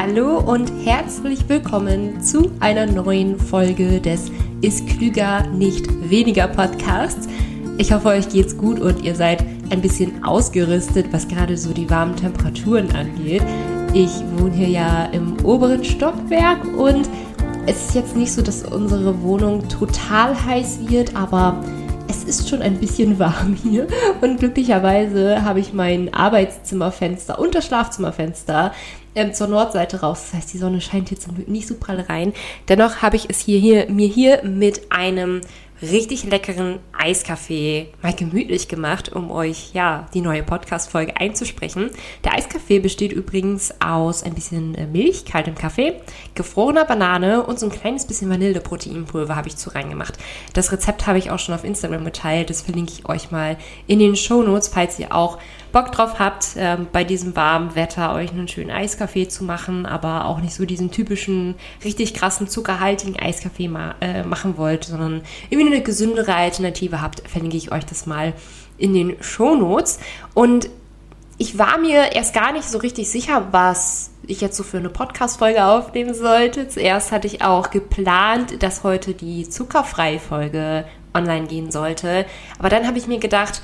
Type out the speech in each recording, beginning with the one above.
Hallo und herzlich willkommen zu einer neuen Folge des Ist Klüger nicht weniger Podcasts. Ich hoffe, euch geht's gut und ihr seid ein bisschen ausgerüstet, was gerade so die warmen Temperaturen angeht. Ich wohne hier ja im oberen Stockwerk und es ist jetzt nicht so, dass unsere Wohnung total heiß wird, aber es ist schon ein bisschen warm hier und glücklicherweise habe ich mein Arbeitszimmerfenster und das Schlafzimmerfenster ähm, zur Nordseite raus. Das heißt, die Sonne scheint hier zum Glück nicht so prall rein. Dennoch habe ich es hier, hier mir hier mit einem richtig leckeren Eiskaffee mal gemütlich gemacht, um euch ja die neue Podcast-Folge einzusprechen. Der Eiskaffee besteht übrigens aus ein bisschen äh, Milch, kaltem Kaffee, gefrorener Banane und so ein kleines bisschen Vanilleproteinpulver habe ich zu reingemacht. Das Rezept habe ich auch schon auf Instagram geteilt. Das verlinke ich euch mal in den Show Notes, falls ihr auch Bock drauf habt, ähm, bei diesem warmen Wetter euch einen schönen Eiskaffee zu machen, aber auch nicht so diesen typischen, richtig krassen, zuckerhaltigen Eiskaffee ma äh, machen wollt, sondern irgendwie eine gesündere Alternative habt, verlinke ich euch das mal in den Show Notes. Und ich war mir erst gar nicht so richtig sicher, was ich jetzt so für eine Podcast-Folge aufnehmen sollte. Zuerst hatte ich auch geplant, dass heute die zuckerfreie Folge online gehen sollte. Aber dann habe ich mir gedacht,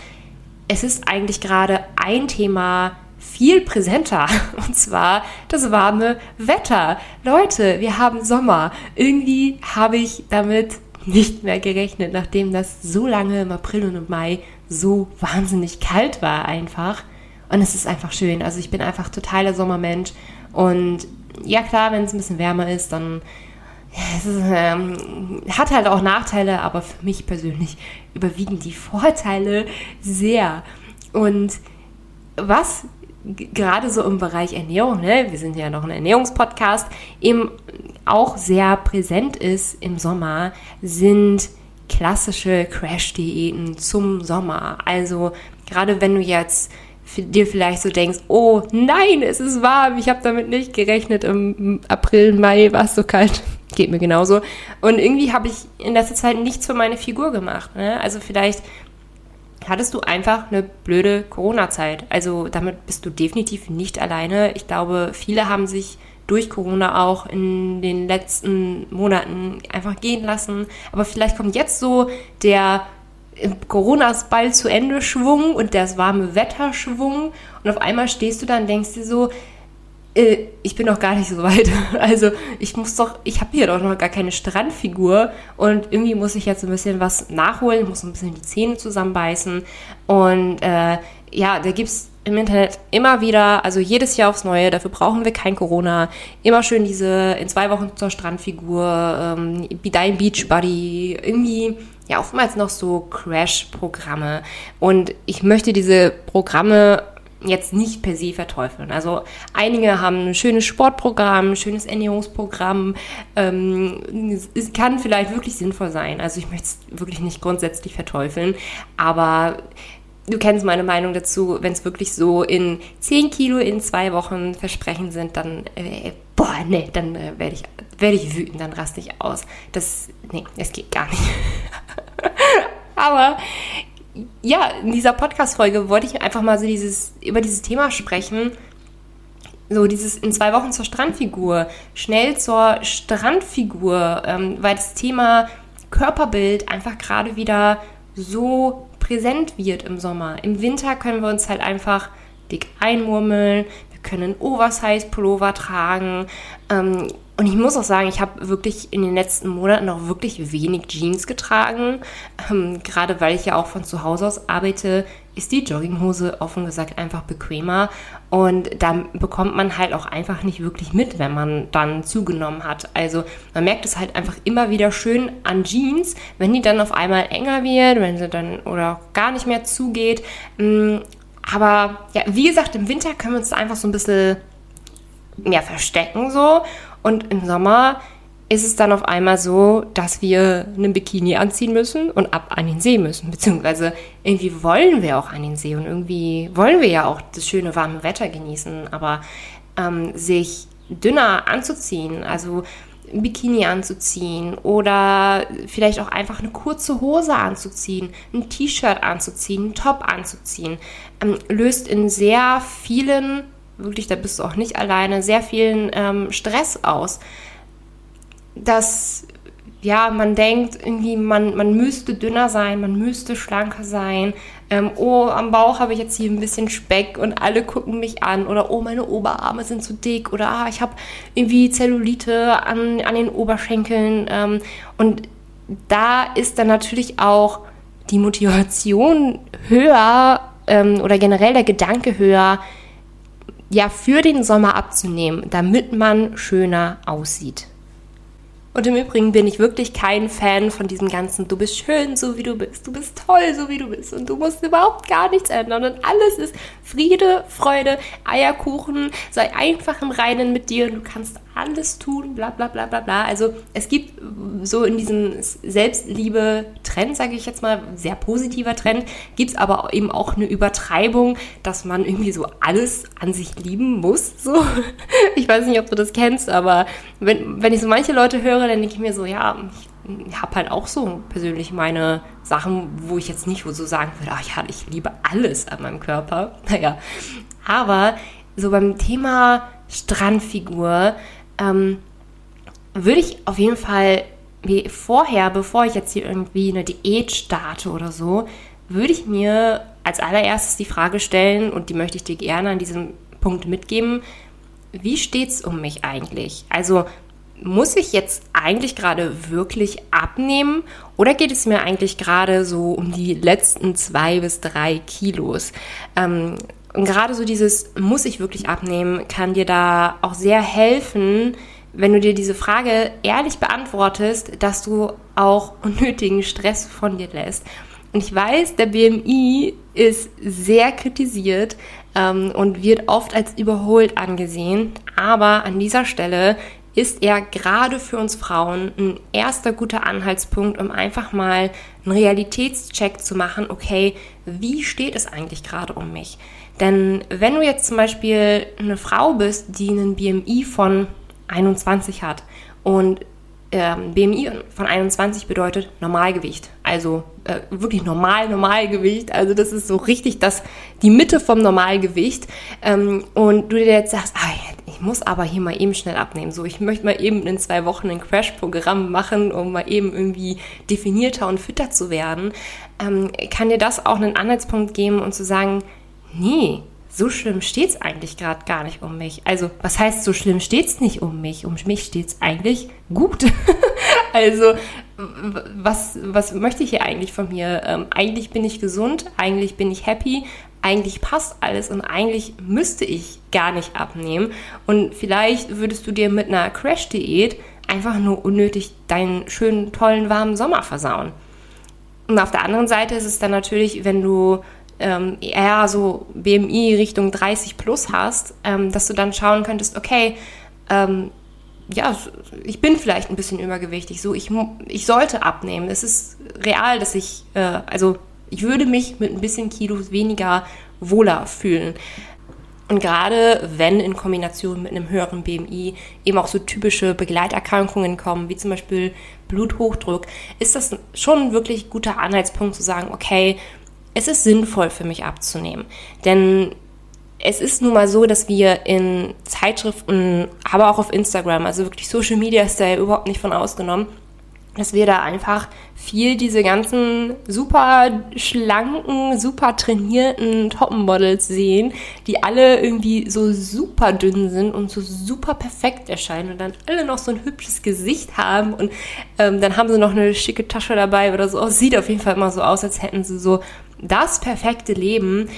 es ist eigentlich gerade ein Thema viel präsenter und zwar das warme Wetter. Leute, wir haben Sommer. Irgendwie habe ich damit nicht mehr gerechnet, nachdem das so lange im April und im Mai so wahnsinnig kalt war einfach. Und es ist einfach schön. Also ich bin einfach totaler Sommermensch. Und ja klar, wenn es ein bisschen wärmer ist, dann es ist, ähm, hat halt auch Nachteile, aber für mich persönlich überwiegen die Vorteile sehr. Und was gerade so im Bereich Ernährung, ne, wir sind ja noch ein Ernährungspodcast, eben auch sehr präsent ist im Sommer, sind klassische Crash-Diäten zum Sommer. Also gerade wenn du jetzt dir vielleicht so denkst, oh nein, es ist warm, ich habe damit nicht gerechnet, im April, Mai war es so kalt. Geht mir genauso. Und irgendwie habe ich in letzter Zeit nichts für meine Figur gemacht. Ne? Also vielleicht hattest du einfach eine blöde Corona-Zeit. Also damit bist du definitiv nicht alleine. Ich glaube, viele haben sich durch Corona auch in den letzten Monaten einfach gehen lassen. Aber vielleicht kommt jetzt so der Coronas bald zu Ende Schwung und das warme Wetter Schwung und auf einmal stehst du da und denkst dir so, äh, ich bin noch gar nicht so weit. Also ich muss doch, ich habe hier doch noch gar keine Strandfigur und irgendwie muss ich jetzt ein bisschen was nachholen, muss ein bisschen die Zähne zusammenbeißen und äh, ja, da gibt es im Internet immer wieder, also jedes Jahr aufs Neue, dafür brauchen wir kein Corona. Immer schön diese in zwei Wochen zur Strandfigur, ähm, dein Beach Buddy, irgendwie ja oftmals noch so Crash-Programme. Und ich möchte diese Programme jetzt nicht per se verteufeln. Also einige haben ein schönes Sportprogramm, ein schönes Ernährungsprogramm. Ähm, es kann vielleicht wirklich sinnvoll sein. Also ich möchte es wirklich nicht grundsätzlich verteufeln, aber du kennst meine Meinung dazu, wenn es wirklich so in 10 Kilo in zwei Wochen Versprechen sind, dann, äh, boah, nee, dann äh, werde ich, werd ich wütend, dann raste ich aus. Das, nee, es geht gar nicht. Aber ja, in dieser Podcast-Folge wollte ich einfach mal so dieses, über dieses Thema sprechen. So dieses in zwei Wochen zur Strandfigur, schnell zur Strandfigur, ähm, weil das Thema Körperbild einfach gerade wieder so präsent wird im Sommer. Im Winter können wir uns halt einfach dick einmurmeln, wir können Oversize-Pullover tragen. Ähm, und ich muss auch sagen, ich habe wirklich in den letzten Monaten auch wirklich wenig Jeans getragen. Ähm, gerade weil ich ja auch von zu Hause aus arbeite, ist die Jogginghose offen gesagt einfach bequemer. Und da bekommt man halt auch einfach nicht wirklich mit, wenn man dann zugenommen hat. Also man merkt es halt einfach immer wieder schön an Jeans, wenn die dann auf einmal enger wird, wenn sie dann oder gar nicht mehr zugeht. Mm, aber ja, wie gesagt, im Winter können wir uns einfach so ein bisschen mehr verstecken so. Und im Sommer ist es dann auf einmal so, dass wir einen Bikini anziehen müssen und ab an den See müssen. Beziehungsweise irgendwie wollen wir auch an den See und irgendwie wollen wir ja auch das schöne warme Wetter genießen. Aber ähm, sich dünner anzuziehen, also ein Bikini anzuziehen oder vielleicht auch einfach eine kurze Hose anzuziehen, ein T-Shirt anzuziehen, ein Top anzuziehen, ähm, löst in sehr vielen wirklich, da bist du auch nicht alleine, sehr vielen ähm, Stress aus. Dass ja, man denkt irgendwie, man, man müsste dünner sein, man müsste schlanker sein. Ähm, oh, am Bauch habe ich jetzt hier ein bisschen Speck und alle gucken mich an. Oder oh, meine Oberarme sind zu dick. Oder ah, ich habe irgendwie Zellulite an, an den Oberschenkeln. Ähm, und da ist dann natürlich auch die Motivation höher ähm, oder generell der Gedanke höher, ja, für den Sommer abzunehmen, damit man schöner aussieht. Und im Übrigen bin ich wirklich kein Fan von diesem ganzen, du bist schön, so wie du bist, du bist toll, so wie du bist und du musst überhaupt gar nichts ändern und alles ist Friede, Freude, Eierkuchen, sei einfach im Reinen mit dir und du kannst alles tun, bla bla bla bla bla. Also es gibt so in diesem Selbstliebe-Trend, sage ich jetzt mal, sehr positiver Trend, gibt es aber eben auch eine Übertreibung, dass man irgendwie so alles an sich lieben muss. So. Ich weiß nicht, ob du das kennst, aber wenn, wenn ich so manche Leute höre, dann denke ich mir so, ja, ich habe halt auch so persönlich meine Sachen, wo ich jetzt nicht so sagen würde, ach ja, ich liebe alles an meinem Körper. Naja, aber so beim Thema Strandfigur ähm, würde ich auf jeden Fall wie vorher, bevor ich jetzt hier irgendwie eine Diät starte oder so, würde ich mir als allererstes die Frage stellen, und die möchte ich dir gerne an diesem Punkt mitgeben, wie steht es um mich eigentlich? Also muss ich jetzt eigentlich gerade wirklich abnehmen oder geht es mir eigentlich gerade so um die letzten zwei bis drei Kilos? Ähm, und gerade so dieses muss ich wirklich abnehmen, kann dir da auch sehr helfen, wenn du dir diese Frage ehrlich beantwortest, dass du auch unnötigen Stress von dir lässt. Und ich weiß, der BMI ist sehr kritisiert ähm, und wird oft als überholt angesehen. Aber an dieser Stelle ist er gerade für uns Frauen ein erster guter Anhaltspunkt, um einfach mal einen Realitätscheck zu machen, okay, wie steht es eigentlich gerade um mich? Denn wenn du jetzt zum Beispiel eine Frau bist, die einen BMI von 21 hat und ähm, BMI von 21 bedeutet Normalgewicht, also äh, wirklich normal Normalgewicht, also das ist so richtig das die Mitte vom Normalgewicht ähm, und du dir jetzt sagst, ah, muss aber hier mal eben schnell abnehmen, so ich möchte mal eben in zwei Wochen ein Crash-Programm machen, um mal eben irgendwie definierter und fitter zu werden, ähm, kann dir das auch einen Anhaltspunkt geben und zu sagen, nee, so schlimm steht es eigentlich gerade gar nicht um mich. Also, was heißt, so schlimm steht es nicht um mich? Um mich steht es eigentlich gut. also, was, was möchte ich hier eigentlich von mir? Ähm, eigentlich bin ich gesund, eigentlich bin ich happy, eigentlich passt alles und eigentlich müsste ich gar nicht abnehmen. Und vielleicht würdest du dir mit einer Crash-Diät einfach nur unnötig deinen schönen, tollen, warmen Sommer versauen. Und auf der anderen Seite ist es dann natürlich, wenn du ähm, eher so BMI Richtung 30 plus hast, ähm, dass du dann schauen könntest, okay, ähm, ja, ich bin vielleicht ein bisschen übergewichtig, so ich, ich sollte abnehmen. Es ist real, dass ich, äh, also ich würde mich mit ein bisschen Kilos weniger wohler fühlen. Und gerade wenn in Kombination mit einem höheren BMI eben auch so typische Begleiterkrankungen kommen, wie zum Beispiel Bluthochdruck, ist das schon wirklich guter Anhaltspunkt zu sagen, okay, es ist sinnvoll für mich abzunehmen. Denn es ist nun mal so, dass wir in Zeitschriften, aber auch auf Instagram, also wirklich Social Media ist da ja überhaupt nicht von ausgenommen, dass wir da einfach viel diese ganzen super schlanken, super trainierten Topmodels sehen, die alle irgendwie so super dünn sind und so super perfekt erscheinen und dann alle noch so ein hübsches Gesicht haben und ähm, dann haben sie noch eine schicke Tasche dabei oder so. Sieht auf jeden Fall immer so aus, als hätten sie so das perfekte Leben.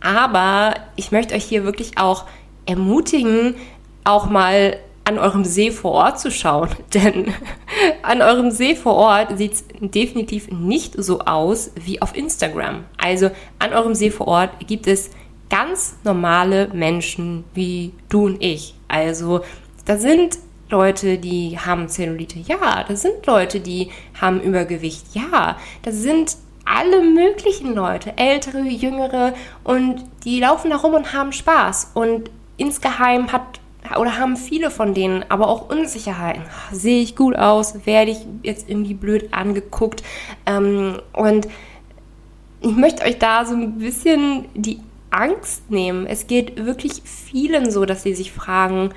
Aber ich möchte euch hier wirklich auch ermutigen, auch mal an eurem See vor Ort zu schauen. Denn an eurem See vor Ort sieht es definitiv nicht so aus wie auf Instagram. Also an eurem See vor Ort gibt es ganz normale Menschen wie du und ich. Also da sind Leute, die haben Zellulite, ja. Da sind Leute, die haben Übergewicht, ja. Da sind alle möglichen Leute, ältere, jüngere, und die laufen da rum und haben Spaß. Und insgeheim hat oder haben viele von denen aber auch Unsicherheiten. Sehe ich gut aus? Werde ich jetzt irgendwie blöd angeguckt? Ähm, und ich möchte euch da so ein bisschen die Angst nehmen. Es geht wirklich vielen so, dass sie sich fragen,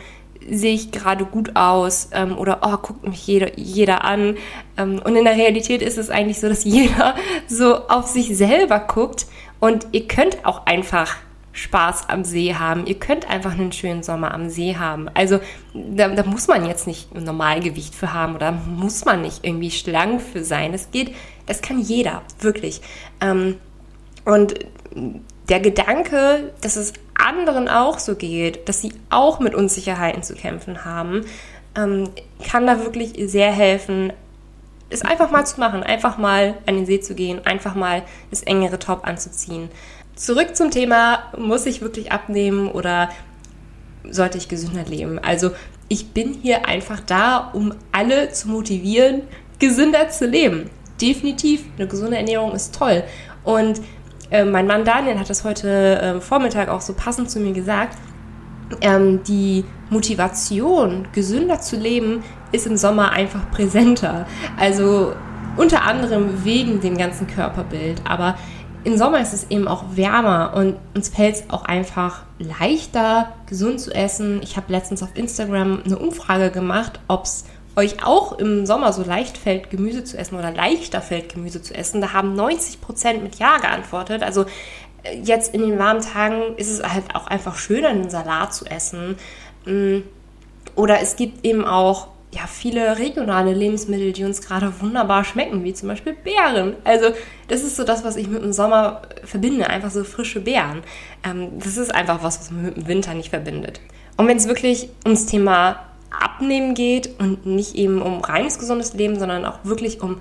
sehe ich gerade gut aus ähm, oder oh, guckt mich jeder, jeder an. Ähm, und in der Realität ist es eigentlich so, dass jeder so auf sich selber guckt und ihr könnt auch einfach Spaß am See haben. Ihr könnt einfach einen schönen Sommer am See haben. Also da, da muss man jetzt nicht ein Normalgewicht für haben oder muss man nicht irgendwie schlank für sein. Es geht, das kann jeder, wirklich. Ähm, und der Gedanke, dass es anderen auch so geht, dass sie auch mit Unsicherheiten zu kämpfen haben, ähm, kann da wirklich sehr helfen, es einfach mal zu machen, einfach mal an den See zu gehen, einfach mal das engere Top anzuziehen. Zurück zum Thema, muss ich wirklich abnehmen oder sollte ich gesünder leben? Also ich bin hier einfach da, um alle zu motivieren, gesünder zu leben. Definitiv, eine gesunde Ernährung ist toll. Und äh, mein Mann Daniel hat das heute äh, Vormittag auch so passend zu mir gesagt. Ähm, die Motivation, gesünder zu leben, ist im Sommer einfach präsenter. Also unter anderem wegen dem ganzen Körperbild. Aber im Sommer ist es eben auch wärmer und uns fällt es auch einfach leichter, gesund zu essen. Ich habe letztens auf Instagram eine Umfrage gemacht, ob es euch auch im Sommer so leicht fällt, Gemüse zu essen oder leichter fällt, Gemüse zu essen, da haben 90 Prozent mit Ja geantwortet. Also äh, jetzt in den warmen Tagen ist es halt auch einfach schöner, einen Salat zu essen. Mm. Oder es gibt eben auch ja, viele regionale Lebensmittel, die uns gerade wunderbar schmecken, wie zum Beispiel Beeren. Also das ist so das, was ich mit dem Sommer verbinde, einfach so frische Beeren. Ähm, das ist einfach was, was man mit dem Winter nicht verbindet. Und wenn es wirklich ums Thema Abnehmen geht und nicht eben um reines gesundes Leben, sondern auch wirklich um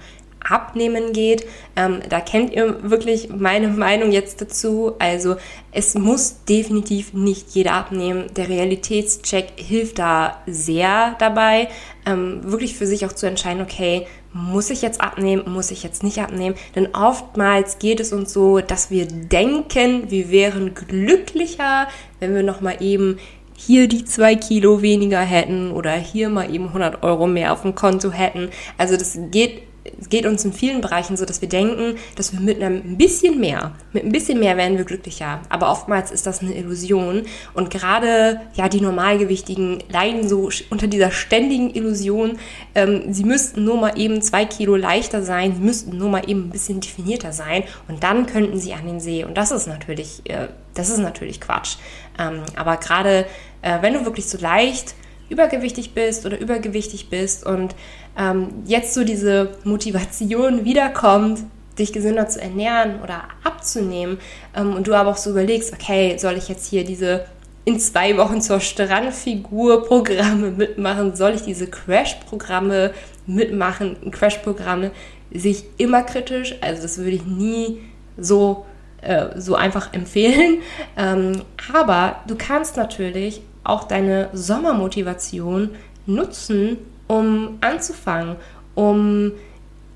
Abnehmen geht. Ähm, da kennt ihr wirklich meine Meinung jetzt dazu. Also es muss definitiv nicht jeder abnehmen. Der Realitätscheck hilft da sehr dabei, ähm, wirklich für sich auch zu entscheiden, okay, muss ich jetzt abnehmen, muss ich jetzt nicht abnehmen? Denn oftmals geht es uns so, dass wir denken, wir wären glücklicher, wenn wir nochmal eben hier die zwei Kilo weniger hätten oder hier mal eben 100 Euro mehr auf dem Konto hätten. Also das geht es geht uns in vielen Bereichen so, dass wir denken, dass wir mit einem bisschen mehr, mit ein bisschen mehr werden wir glücklicher. Aber oftmals ist das eine Illusion. Und gerade ja die Normalgewichtigen leiden so unter dieser ständigen Illusion. Ähm, sie müssten nur mal eben zwei Kilo leichter sein, sie müssten nur mal eben ein bisschen definierter sein und dann könnten sie an den See. Und das ist natürlich, äh, das ist natürlich Quatsch. Ähm, aber gerade äh, wenn du wirklich so leicht übergewichtig bist oder übergewichtig bist und ähm, jetzt so diese Motivation wiederkommt, dich gesünder zu ernähren oder abzunehmen ähm, und du aber auch so überlegst, okay, soll ich jetzt hier diese in zwei Wochen zur Strandfigur Programme mitmachen? Soll ich diese Crash-Programme mitmachen? Crash-Programme sehe ich immer kritisch, also das würde ich nie so äh, so einfach empfehlen. Ähm, aber du kannst natürlich auch deine Sommermotivation nutzen, um anzufangen, um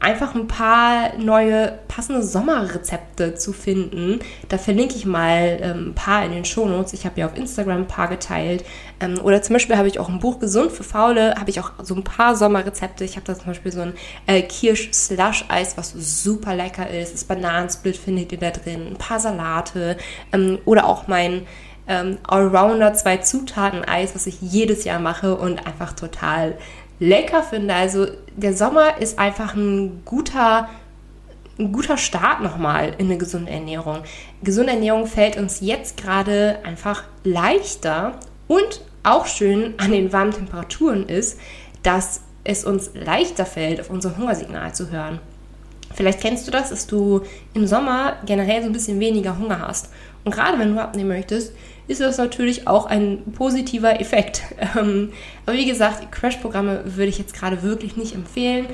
einfach ein paar neue passende Sommerrezepte zu finden. Da verlinke ich mal ähm, ein paar in den Shownotes. Ich habe ja auf Instagram ein paar geteilt. Ähm, oder zum Beispiel habe ich auch ein Buch Gesund für Faule, habe ich auch so ein paar Sommerrezepte. Ich habe da zum Beispiel so ein äh, Kirsch-Slush-Eis, was super lecker ist. Das Bananensplit findet ihr da drin. Ein paar Salate. Ähm, oder auch mein ähm, Allrounder zwei Zutaten Eis, was ich jedes Jahr mache und einfach total lecker finde. Also der Sommer ist einfach ein guter, ein guter Start nochmal in eine gesunde Ernährung. Gesunde Ernährung fällt uns jetzt gerade einfach leichter und auch schön an den warmen Temperaturen ist, dass es uns leichter fällt, auf unser Hungersignal zu hören. Vielleicht kennst du das, dass du im Sommer generell so ein bisschen weniger Hunger hast. Und gerade wenn du abnehmen möchtest, ist das natürlich auch ein positiver Effekt. Ähm, aber wie gesagt, Crash-Programme würde ich jetzt gerade wirklich nicht empfehlen.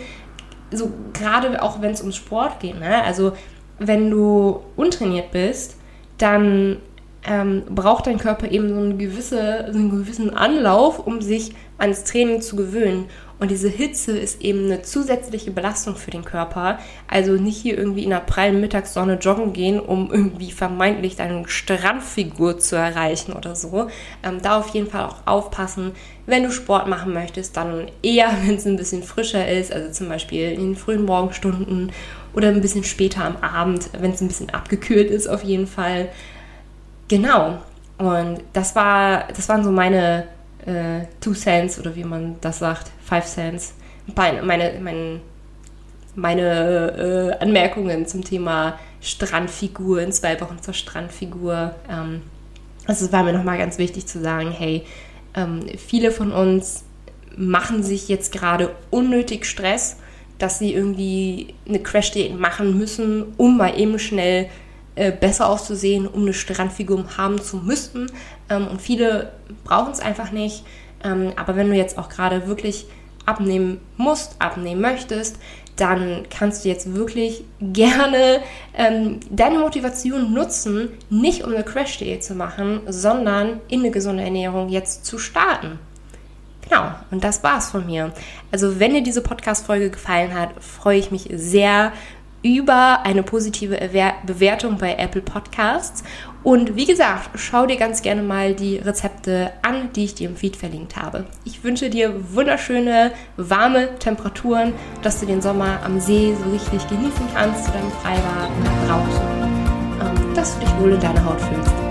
So gerade auch wenn es ums Sport geht. Ne? Also wenn du untrainiert bist, dann ähm, braucht dein Körper eben so, eine gewisse, so einen gewissen Anlauf, um sich ans Training zu gewöhnen. Und diese Hitze ist eben eine zusätzliche Belastung für den Körper. Also nicht hier irgendwie in der prallen Mittagssonne joggen gehen, um irgendwie vermeintlich deine Strandfigur zu erreichen oder so. Ähm, da auf jeden Fall auch aufpassen. Wenn du Sport machen möchtest, dann eher, wenn es ein bisschen frischer ist, also zum Beispiel in den frühen Morgenstunden oder ein bisschen später am Abend, wenn es ein bisschen abgekühlt ist auf jeden Fall. genau. Und das war, das waren so meine äh, Two Cents oder wie man das sagt, Five Cents. Meine, meine, meine, äh, Anmerkungen zum Thema Strandfigur in zwei Wochen zur Strandfigur. Ähm, also es war mir nochmal ganz wichtig zu sagen, hey, ähm, viele von uns machen sich jetzt gerade unnötig Stress, dass sie irgendwie eine Crash-Diät machen müssen, um mal eben schnell äh, besser auszusehen, um eine Strandfigur haben zu müssen. Ähm, und viele brauchen es einfach nicht. Ähm, aber wenn du jetzt auch gerade wirklich abnehmen musst, abnehmen möchtest, dann kannst du jetzt wirklich gerne ähm, deine Motivation nutzen, nicht um eine Crash-Diät zu machen, sondern in eine gesunde Ernährung jetzt zu starten. Genau, und das war's von mir. Also, wenn dir diese Podcast-Folge gefallen hat, freue ich mich sehr über eine positive Bewertung bei Apple Podcasts. Und wie gesagt, schau dir ganz gerne mal die Rezepte an, die ich dir im Feed verlinkt habe. Ich wünsche dir wunderschöne, warme Temperaturen, dass du den Sommer am See so richtig genießen kannst, zu deinem Freibad, draußen, ähm, dass du dich wohl in deiner Haut fühlst.